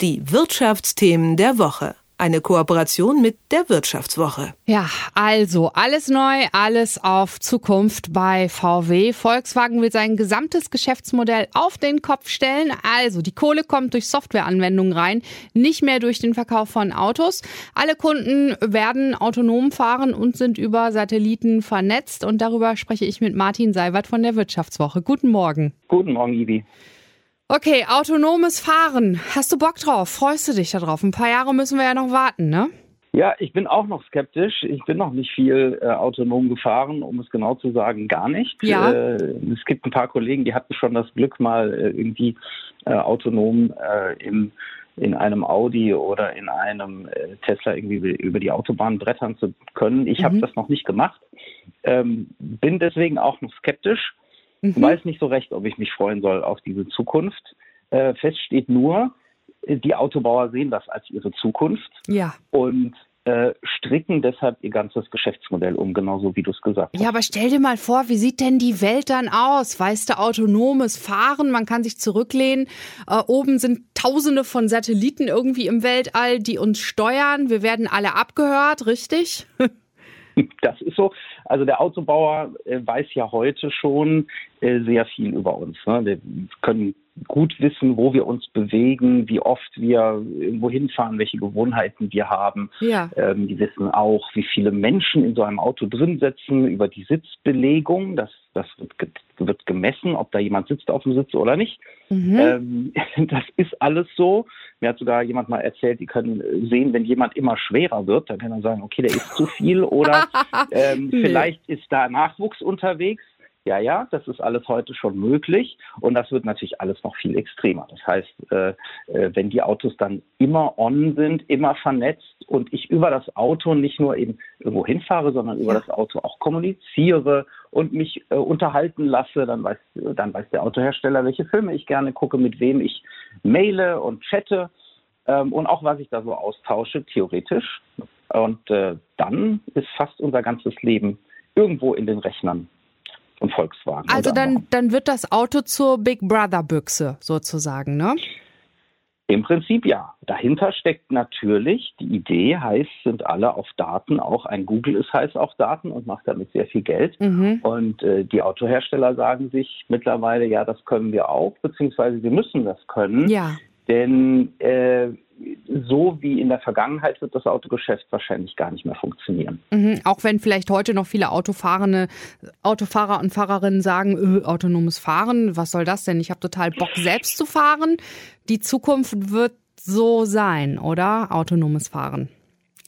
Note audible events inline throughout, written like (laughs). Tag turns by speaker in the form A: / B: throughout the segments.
A: Die Wirtschaftsthemen der Woche. Eine Kooperation mit der Wirtschaftswoche.
B: Ja, also alles neu, alles auf Zukunft bei VW. Volkswagen will sein gesamtes Geschäftsmodell auf den Kopf stellen. Also die Kohle kommt durch Softwareanwendungen rein, nicht mehr durch den Verkauf von Autos. Alle Kunden werden autonom fahren und sind über Satelliten vernetzt. Und darüber spreche ich mit Martin Seiwert von der Wirtschaftswoche. Guten Morgen.
C: Guten Morgen, Ivi.
B: Okay, autonomes Fahren. Hast du Bock drauf? Freust du dich darauf? Ein paar Jahre müssen wir ja noch warten, ne?
C: Ja, ich bin auch noch skeptisch. Ich bin noch nicht viel äh, autonom gefahren, um es genau zu sagen, gar nicht.
B: Ja.
C: Äh, es gibt ein paar Kollegen, die hatten schon das Glück, mal äh, irgendwie äh, autonom äh, im, in einem Audi oder in einem äh, Tesla irgendwie über die Autobahn brettern zu können. Ich mhm. habe das noch nicht gemacht. Ähm, bin deswegen auch noch skeptisch. Mhm. Weiß nicht so recht, ob ich mich freuen soll auf diese Zukunft. Äh, fest steht nur, die Autobauer sehen das als ihre Zukunft
B: ja.
C: und äh, stricken deshalb ihr ganzes Geschäftsmodell um, genauso wie du es gesagt hast.
B: Ja, aber stell dir mal vor, wie sieht denn die Welt dann aus? Weißt du, autonomes Fahren, man kann sich zurücklehnen. Äh, oben sind tausende von Satelliten irgendwie im Weltall, die uns steuern. Wir werden alle abgehört, richtig? (laughs) (laughs)
C: Das ist so. Also der Autobauer äh, weiß ja heute schon äh, sehr viel über uns. Ne? Wir können gut wissen, wo wir uns bewegen, wie oft wir irgendwo hinfahren, welche Gewohnheiten wir haben.
B: Ja.
C: Ähm, die wissen auch, wie viele Menschen in so einem Auto drin sitzen, über die Sitzbelegung. Das, das wird, ge wird gemessen, ob da jemand sitzt auf dem Sitz oder nicht. Mhm. Ähm, (laughs) das ist alles so. Mir hat sogar jemand mal erzählt, die können sehen, wenn jemand immer schwerer wird, dann kann man sagen, okay, der isst zu viel oder (laughs) ähm, vielleicht ist da Nachwuchs unterwegs. Ja, ja, das ist alles heute schon möglich und das wird natürlich alles noch viel extremer. Das heißt, äh, äh, wenn die Autos dann immer on sind, immer vernetzt und ich über das Auto nicht nur eben irgendwo hinfahre, sondern über das Auto auch kommuniziere und mich äh, unterhalten lasse, dann weiß, dann weiß der Autohersteller, welche Filme ich gerne gucke, mit wem ich maile und chatte ähm, und auch was ich da so austausche, theoretisch. Und äh, dann ist fast unser ganzes Leben irgendwo in den Rechnern und Volkswagen.
B: Also dann, dann wird das Auto zur Big Brother Büchse sozusagen, ne?
C: Im Prinzip ja. Dahinter steckt natürlich die Idee, heißt, sind alle auf Daten, auch ein Google ist heiß auf Daten und macht damit sehr viel Geld. Mhm. Und äh, die Autohersteller sagen sich mittlerweile, ja, das können wir auch, beziehungsweise wir müssen das können.
B: Ja.
C: Denn äh, so wie in der Vergangenheit wird das Autogeschäft wahrscheinlich gar nicht mehr funktionieren.
B: Mhm, auch wenn vielleicht heute noch viele Autofahrende, Autofahrer und Fahrerinnen sagen, öh, autonomes Fahren, was soll das denn? Ich habe total Bock, selbst zu fahren. Die Zukunft wird so sein, oder? Autonomes Fahren.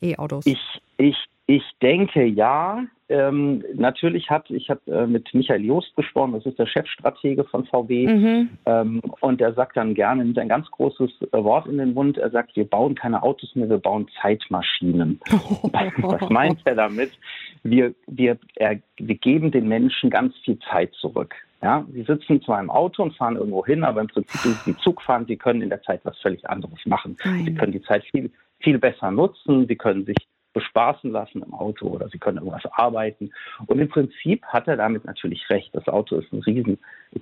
B: E-Autos.
C: Ich, ich, ich denke ja. Ähm, natürlich hat, ich habe äh, mit Michael Joost gesprochen, das ist der Chefstratege von VW, mhm. ähm, und er sagt dann gerne, nimmt ein ganz großes äh, Wort in den Mund, er sagt, wir bauen keine Autos mehr, wir bauen Zeitmaschinen. (laughs) Was meint er damit? Wir, wir, er, wir geben den Menschen ganz viel Zeit zurück. Ja, sie sitzen zwar im Auto und fahren irgendwo hin, aber im Prinzip ist sie Zug fahren, sie können in der Zeit was völlig anderes machen. Nein. Sie können die Zeit viel, viel besser nutzen, sie können sich bespaßen lassen im Auto oder sie können irgendwas arbeiten. Und im Prinzip hat er damit natürlich recht. Das Auto ist ein riesen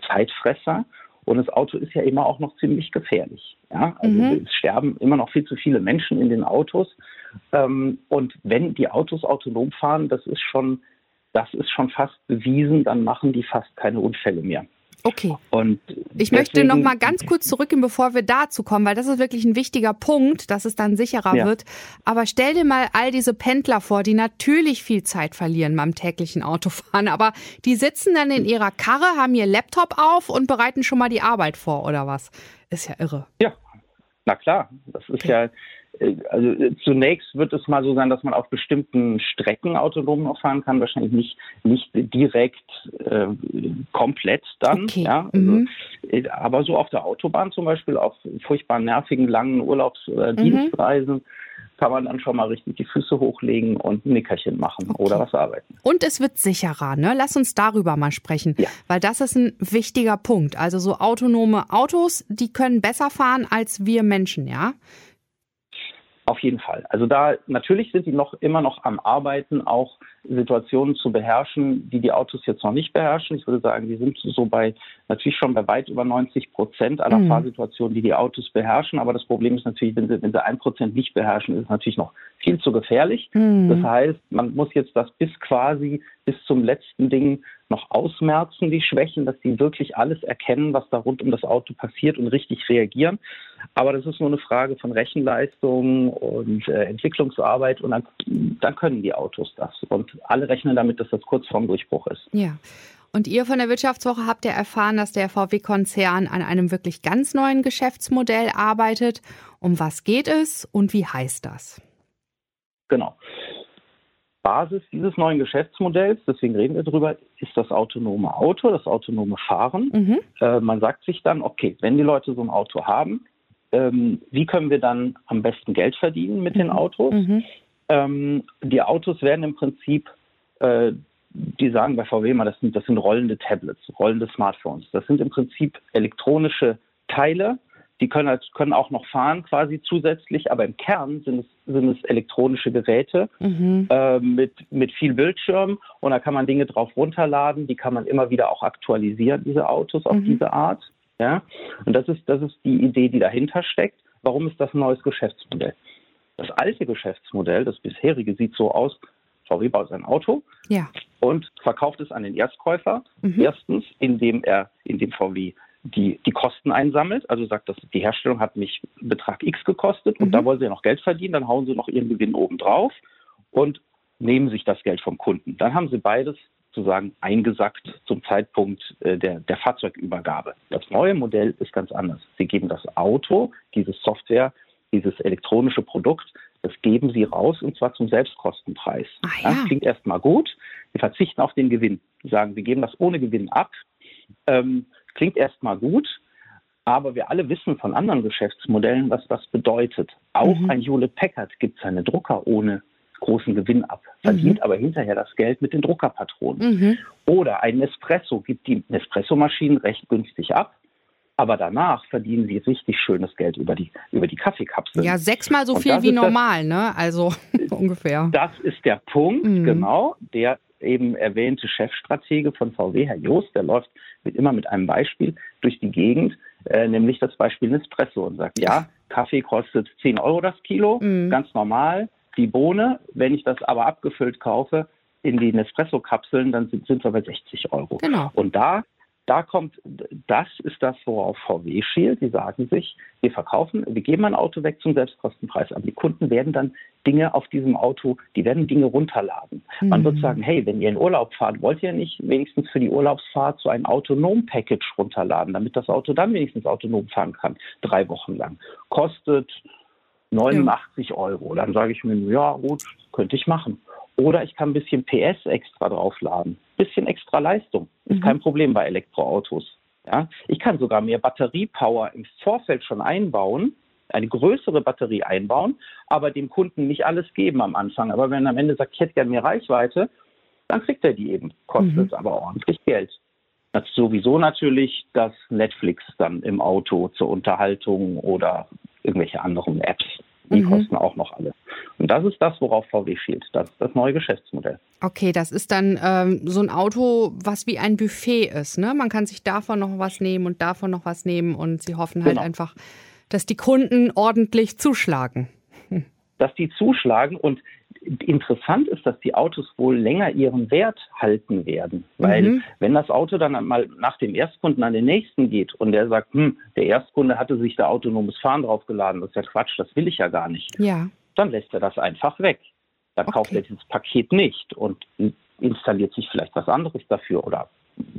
C: Zeitfresser und das Auto ist ja immer auch noch ziemlich gefährlich. Ja? Also mhm. es sterben immer noch viel zu viele Menschen in den Autos. Ähm, und wenn die Autos autonom fahren, das ist schon, das ist schon fast bewiesen, dann machen die fast keine Unfälle mehr.
B: Okay.
C: Und
B: ich möchte noch mal ganz kurz zurückgehen, bevor wir dazu kommen, weil das ist wirklich ein wichtiger Punkt, dass es dann sicherer ja. wird. Aber stell dir mal all diese Pendler vor, die natürlich viel Zeit verlieren beim täglichen Autofahren, aber die sitzen dann in ihrer Karre, haben ihr Laptop auf und bereiten schon mal die Arbeit vor oder was? Ist ja irre.
C: Ja, na klar, das ist okay. ja also äh, zunächst wird es mal so sein, dass man auf bestimmten Strecken autonom noch fahren kann, wahrscheinlich nicht, nicht direkt äh, komplett dann.
B: Okay.
C: Ja, also,
B: mhm.
C: Äh, aber so auf der Autobahn zum Beispiel, auf furchtbar nervigen, langen Urlaubs- oder mhm. Dienstreisen, kann man dann schon mal richtig die Füße hochlegen und ein Nickerchen machen okay. oder was arbeiten.
B: Und es wird sicherer, ne? Lass uns darüber mal sprechen,
C: ja.
B: weil das ist ein wichtiger Punkt. Also so autonome Autos, die können besser fahren als wir Menschen, ja?
C: Auf jeden Fall. Also da natürlich sind die noch immer noch am Arbeiten, auch Situationen zu beherrschen, die die Autos jetzt noch nicht beherrschen. Ich würde sagen, die sind so bei natürlich schon bei weit über 90 Prozent aller mhm. Fahrsituationen, die die Autos beherrschen. Aber das Problem ist natürlich, wenn sie, wenn sie ein Prozent nicht beherrschen, ist es natürlich noch viel zu gefährlich. Mhm. Das heißt, man muss jetzt das bis quasi bis zum letzten Ding noch ausmerzen, die Schwächen, dass die wirklich alles erkennen, was da rund um das Auto passiert und richtig reagieren. Aber das ist nur eine Frage von Rechenleistung und äh, Entwicklungsarbeit und dann, dann können die Autos das. Und alle rechnen damit, dass das kurz vorm Durchbruch ist.
B: Ja. Und ihr von der Wirtschaftswoche habt ja erfahren, dass der VW-Konzern an einem wirklich ganz neuen Geschäftsmodell arbeitet. Um was geht es und wie heißt das?
C: Genau. Basis dieses neuen Geschäftsmodells, deswegen reden wir darüber, ist das autonome Auto, das autonome Fahren. Mhm. Äh, man sagt sich dann, okay, wenn die Leute so ein Auto haben, ähm, wie können wir dann am besten Geld verdienen mit mhm. den Autos? Mhm. Ähm, die Autos werden im Prinzip, äh, die sagen bei VW immer, das sind, das sind rollende Tablets, rollende Smartphones. Das sind im Prinzip elektronische Teile, die können, können auch noch fahren quasi zusätzlich, aber im Kern sind es, sind es elektronische Geräte mhm. äh, mit, mit viel Bildschirm und da kann man Dinge drauf runterladen, die kann man immer wieder auch aktualisieren, diese Autos auf mhm. diese Art. Ja? Und das ist, das ist die Idee, die dahinter steckt. Warum ist das ein neues Geschäftsmodell? Das alte Geschäftsmodell, das bisherige, sieht so aus, VW baut sein Auto ja. und verkauft es an den Erstkäufer. Mhm. Erstens, indem er, indem VW die, die Kosten einsammelt, also sagt, dass die Herstellung hat mich Betrag X gekostet und mhm. da wollen sie ja noch Geld verdienen, dann hauen sie noch ihren Gewinn oben drauf und nehmen sich das Geld vom Kunden. Dann haben sie beides sozusagen eingesackt zum Zeitpunkt äh, der, der Fahrzeugübergabe. Das neue Modell ist ganz anders. Sie geben das Auto, diese Software, dieses elektronische Produkt, das geben sie raus und zwar zum Selbstkostenpreis. Ah, ja. Das klingt erstmal gut. Wir verzichten auf den Gewinn. Sie sagen, wir geben das ohne Gewinn ab. Ähm, Klingt erstmal gut, aber wir alle wissen von anderen Geschäftsmodellen, was das bedeutet. Auch mhm. ein Hewlett Packard gibt seine Drucker ohne großen Gewinn ab, verdient mhm. aber hinterher das Geld mit den Druckerpatronen. Mhm. Oder ein Nespresso gibt die Nespresso-Maschinen recht günstig ab, aber danach verdienen sie richtig schönes Geld über die, über die Kaffeekapseln.
B: Ja, sechsmal so viel wie normal, das, ne? Also (laughs) ungefähr.
C: Das ist der Punkt, mhm. genau, der eben erwähnte Chefstratege von VW, Herr Joost, der läuft mit, immer mit einem Beispiel durch die Gegend, äh, nämlich das Beispiel Nespresso und sagt, ja, Kaffee kostet 10 Euro das Kilo, mhm. ganz normal. Die Bohne, wenn ich das aber abgefüllt kaufe in die Nespresso-Kapseln, dann sind, sind wir bei 60 Euro. Genau. Und da da kommt, das ist das, worauf VW schielt. Die sagen sich, wir verkaufen, wir geben ein Auto weg zum Selbstkostenpreis, aber die Kunden werden dann Dinge auf diesem Auto, die werden Dinge runterladen. Mhm. Man wird mhm. sagen, hey, wenn ihr in Urlaub fahrt, wollt ihr nicht wenigstens für die Urlaubsfahrt so ein Autonom-Package runterladen, damit das Auto dann wenigstens autonom fahren kann, drei Wochen lang. Kostet 89 ja. Euro. Dann sage ich mir, ja gut, könnte ich machen. Oder ich kann ein bisschen PS extra draufladen. Ein bisschen extra Leistung. Ist mhm. kein Problem bei Elektroautos. Ja? Ich kann sogar mehr Batteriepower im Vorfeld schon einbauen, eine größere Batterie einbauen, aber dem Kunden nicht alles geben am Anfang. Aber wenn er am Ende sagt, ich hätte gerne mehr Reichweite, dann kriegt er die eben. Kostet mhm. aber ordentlich Geld. Das ist sowieso natürlich das Netflix dann im Auto zur Unterhaltung oder irgendwelche anderen Apps. Die mhm. kosten auch noch alle. Und das ist das, worauf VW schielt. Das ist das neue Geschäftsmodell.
B: Okay, das ist dann ähm, so ein Auto, was wie ein Buffet ist. Ne? Man kann sich davon noch was nehmen und davon noch was nehmen und sie hoffen halt genau. einfach, dass die Kunden ordentlich zuschlagen.
C: Dass die zuschlagen und interessant ist, dass die Autos wohl länger ihren Wert halten werden. Weil mhm. wenn das Auto dann mal nach dem Erstkunden an den nächsten geht und der sagt, hm, der Erstkunde hatte sich da autonomes Fahren draufgeladen, das ist ja Quatsch, das will ich ja gar nicht. Ja. Dann lässt er das einfach weg. Dann okay. kauft er dieses Paket nicht und installiert sich vielleicht was anderes dafür oder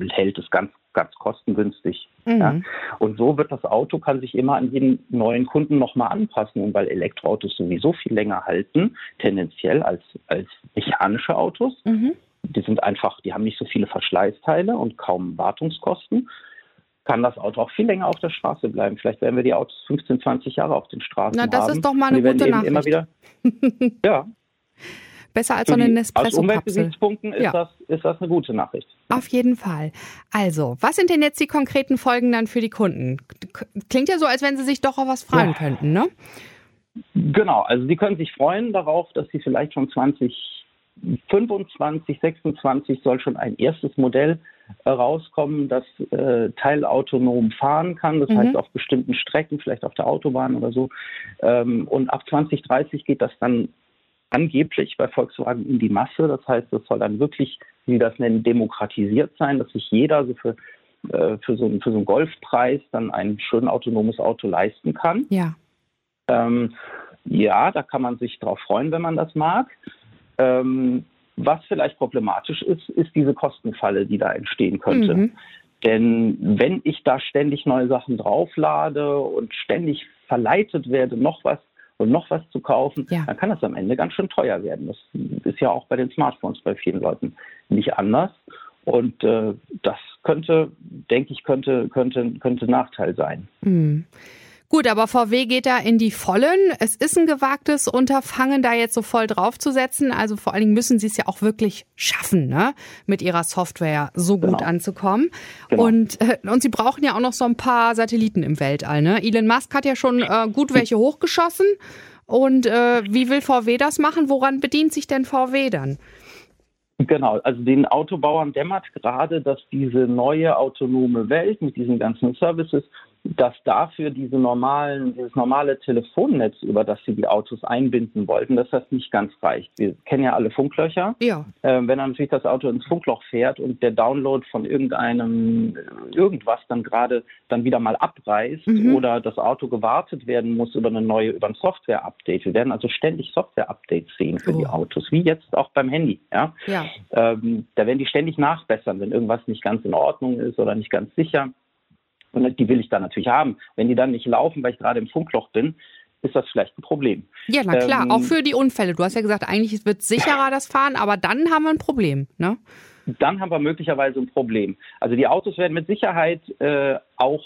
C: hält es ganz, ganz kostengünstig. Mhm. Ja. Und so wird das Auto, kann sich immer an jeden neuen Kunden nochmal anpassen. Und weil Elektroautos sowieso viel länger halten, tendenziell als, als mechanische Autos, mhm. die sind einfach, die haben nicht so viele Verschleißteile und kaum Wartungskosten, kann das Auto auch viel länger auf der Straße bleiben. Vielleicht werden wir die Autos 15, 20 Jahre auf den Straßen haben.
B: Na, das
C: haben.
B: ist doch mal eine gute Nachricht.
C: Immer wieder, (laughs) ja,
B: Besser als so eine Nespresso-Kapsel. Aus
C: Umweltgesichtspunkten ist, ja. das, ist das eine gute Nachricht.
B: Auf jeden Fall. Also, was sind denn jetzt die konkreten Folgen dann für die Kunden? Klingt ja so, als wenn sie sich doch auf was freuen ja. könnten, ne?
C: Genau, also Sie können sich freuen darauf, dass Sie vielleicht schon 2025, 26 soll schon ein erstes Modell äh, rauskommen, das äh, teilautonom fahren kann. Das mhm. heißt auf bestimmten Strecken, vielleicht auf der Autobahn oder so. Ähm, und ab 2030 geht das dann angeblich bei Volkswagen in die Masse. Das heißt, das soll dann wirklich, wie Sie das nennen, demokratisiert sein, dass sich jeder so für, äh, für, so, für so einen Golfpreis dann ein schön autonomes Auto leisten kann.
B: Ja.
C: Ähm, ja, da kann man sich drauf freuen, wenn man das mag. Ähm, was vielleicht problematisch ist, ist diese Kostenfalle, die da entstehen könnte. Mhm. Denn wenn ich da ständig neue Sachen drauflade und ständig verleitet werde, noch was und noch was zu kaufen, ja. dann kann das am Ende ganz schön teuer werden. Das ist ja auch bei den Smartphones bei vielen Leuten nicht anders. Und äh, das könnte, denke ich, könnte, könnte, könnte Nachteil sein.
B: Mhm. Gut, aber VW geht da in die Vollen. Es ist ein gewagtes Unterfangen, da jetzt so voll draufzusetzen. Also vor allen Dingen müssen sie es ja auch wirklich schaffen, ne? mit ihrer Software so gut genau. anzukommen. Genau. Und, äh, und sie brauchen ja auch noch so ein paar Satelliten im Weltall. Ne? Elon Musk hat ja schon äh, gut welche hochgeschossen. Und äh, wie will VW das machen? Woran bedient sich denn VW dann?
C: Genau, also den Autobauern dämmert gerade, dass diese neue autonome Welt mit diesen ganzen Services dass dafür diese normalen, dieses normale Telefonnetz, über das sie die Autos einbinden wollten, dass das nicht ganz reicht. Wir kennen ja alle Funklöcher.
B: Ja.
C: Äh, wenn dann natürlich das Auto ins Funkloch fährt und der Download von irgendeinem irgendwas dann gerade dann wieder mal abreißt mhm. oder das Auto gewartet werden muss über eine neue, über ein Software-Update. Wir werden also ständig Software-Updates sehen für oh. die Autos, wie jetzt auch beim Handy. Ja.
B: ja.
C: Ähm, da werden die ständig nachbessern, wenn irgendwas nicht ganz in Ordnung ist oder nicht ganz sicher. Und die will ich dann natürlich haben. Wenn die dann nicht laufen, weil ich gerade im Funkloch bin, ist das vielleicht ein Problem.
B: Ja, na klar, ähm, auch für die Unfälle. Du hast ja gesagt, eigentlich wird sicherer das Fahren, aber dann haben wir ein Problem, ne?
C: Dann haben wir möglicherweise ein Problem. Also die Autos werden mit Sicherheit äh, auch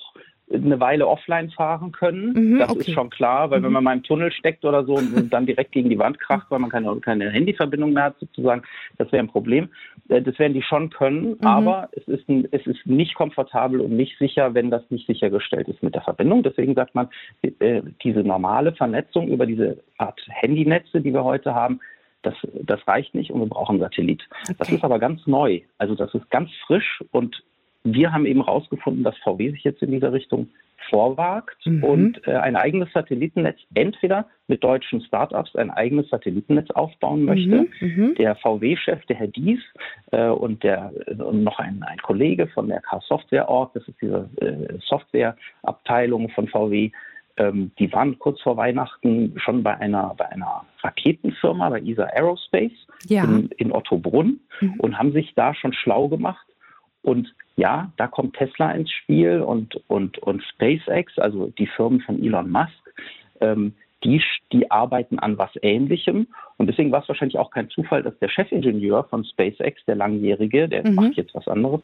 C: eine Weile offline fahren können. Mhm, das okay. ist schon klar, weil mhm. wenn man mal im Tunnel steckt oder so und dann direkt gegen die Wand kracht, weil man keine, keine Handyverbindung mehr hat, sozusagen, das wäre ein Problem. Äh, das werden die schon können, mhm. aber es ist, ein, es ist nicht komfortabel und nicht sicher, wenn das nicht sichergestellt ist mit der Verbindung. Deswegen sagt man, äh, diese normale Vernetzung über diese Art Handynetze, die wir heute haben, das, das reicht nicht und wir brauchen Satellit. Okay. Das ist aber ganz neu. Also das ist ganz frisch und wir haben eben herausgefunden, dass VW sich jetzt in dieser Richtung vorwagt mhm. und äh, ein eigenes Satellitennetz entweder mit deutschen Startups ein eigenes Satellitennetz aufbauen mhm, möchte. Mhm, der VW-Chef, der Herr Dies äh, und der und noch ein, ein Kollege von der K-Software Org, das ist diese äh, Softwareabteilung von VW, ähm, die waren kurz vor Weihnachten schon bei einer, bei einer Raketenfirma, bei ESA Aerospace ja. in, in Ottobrunn mhm. und haben sich da schon schlau gemacht und ja, da kommt Tesla ins Spiel und, und, und SpaceX, also die Firmen von Elon Musk, ähm, die, die arbeiten an was Ähnlichem. Und deswegen war es wahrscheinlich auch kein Zufall, dass der Chefingenieur von SpaceX, der Langjährige, der mhm. macht jetzt was anderes,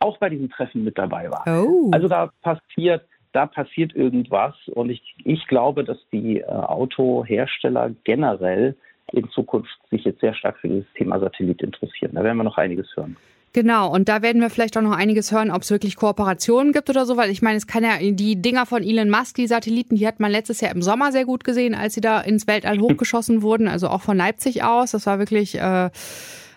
C: auch bei diesem Treffen mit dabei war. Oh. Also da passiert, da passiert irgendwas. Und ich, ich glaube, dass die äh, Autohersteller generell in Zukunft sich jetzt sehr stark für dieses Thema Satellit interessieren. Da werden wir noch einiges hören.
B: Genau, und da werden wir vielleicht auch noch einiges hören, ob es wirklich Kooperationen gibt oder so, weil ich meine, es kann ja die Dinger von Elon Musk, die Satelliten, die hat man letztes Jahr im Sommer sehr gut gesehen, als sie da ins Weltall (laughs) hochgeschossen wurden, also auch von Leipzig aus. Das war wirklich äh,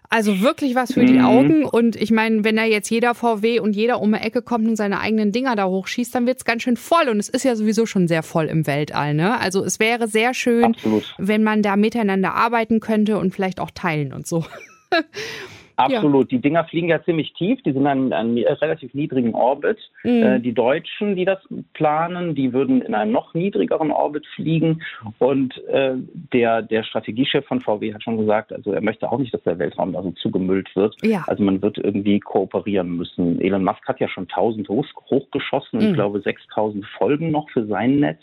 B: also wirklich was für die mhm. Augen. Und ich meine, wenn da jetzt jeder VW und jeder um die Ecke kommt und seine eigenen Dinger da hochschießt, dann wird's ganz schön voll. Und es ist ja sowieso schon sehr voll im Weltall. Ne? Also es wäre sehr schön, Absolut. wenn man da miteinander arbeiten könnte und vielleicht auch teilen und so. (laughs)
C: Absolut. Ja. Die Dinger fliegen ja ziemlich tief, die sind an einem relativ niedrigen Orbit. Mhm. Äh, die Deutschen, die das planen, die würden in einem noch niedrigeren Orbit fliegen. Und äh, der, der Strategiechef von VW hat schon gesagt, also er möchte auch nicht, dass der Weltraum da so zugemüllt wird.
B: Ja.
C: Also man wird irgendwie kooperieren müssen. Elon Musk hat ja schon 1000 hoch, hochgeschossen und mhm. ich glaube 6000 Folgen noch für sein Netz.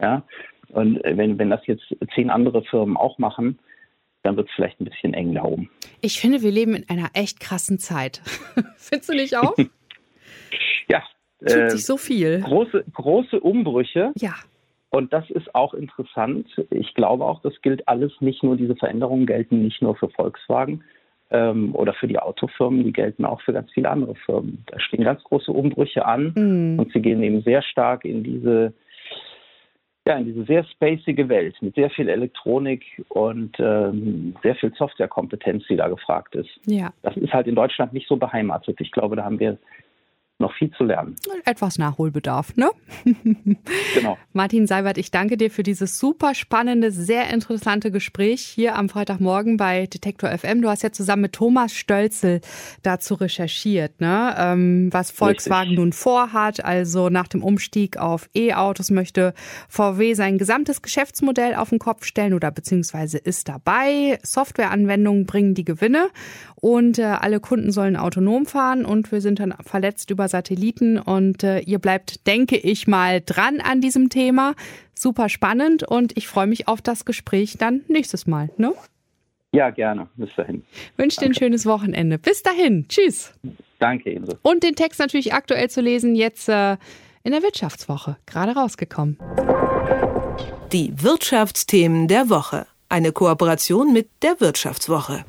C: Ja. Und äh, wenn, wenn das jetzt zehn andere Firmen auch machen, dann wird es vielleicht ein bisschen eng da oben.
B: Ich finde, wir leben in einer echt krassen Zeit. (laughs) Findest du nicht auch?
C: ja.
B: Tut äh, sich so viel.
C: Große, große Umbrüche.
B: Ja.
C: Und das ist auch interessant. Ich glaube auch, das gilt alles nicht nur, diese Veränderungen gelten nicht nur für Volkswagen ähm, oder für die Autofirmen, die gelten auch für ganz viele andere Firmen. Da stehen ganz große Umbrüche an mhm. und sie gehen eben sehr stark in diese ja, in diese sehr spacige Welt mit sehr viel Elektronik und ähm, sehr viel Softwarekompetenz, die da gefragt ist. Ja. Das ist halt in Deutschland nicht so beheimatet. Ich glaube, da haben wir noch viel zu lernen.
B: Etwas Nachholbedarf, ne? (laughs) genau. Martin Seibert, ich danke dir für dieses super spannende, sehr interessante Gespräch hier am Freitagmorgen bei Detektor FM. Du hast ja zusammen mit Thomas Stölzel dazu recherchiert, ne? Ähm, was Volkswagen Richtig. nun vorhat. Also nach dem Umstieg auf E-Autos möchte VW sein gesamtes Geschäftsmodell auf den Kopf stellen oder beziehungsweise ist dabei. Softwareanwendungen bringen die Gewinne und äh, alle Kunden sollen autonom fahren und wir sind dann verletzt über Satelliten und äh, ihr bleibt, denke ich mal, dran an diesem Thema. Super spannend und ich freue mich auf das Gespräch dann nächstes Mal. Ne?
C: Ja, gerne. Bis dahin.
B: Wünsche dir ein schönes Wochenende. Bis dahin. Tschüss.
C: Danke ebenso.
B: Und den Text natürlich aktuell zu lesen jetzt äh, in der Wirtschaftswoche. Gerade rausgekommen.
A: Die Wirtschaftsthemen der Woche. Eine Kooperation mit der Wirtschaftswoche.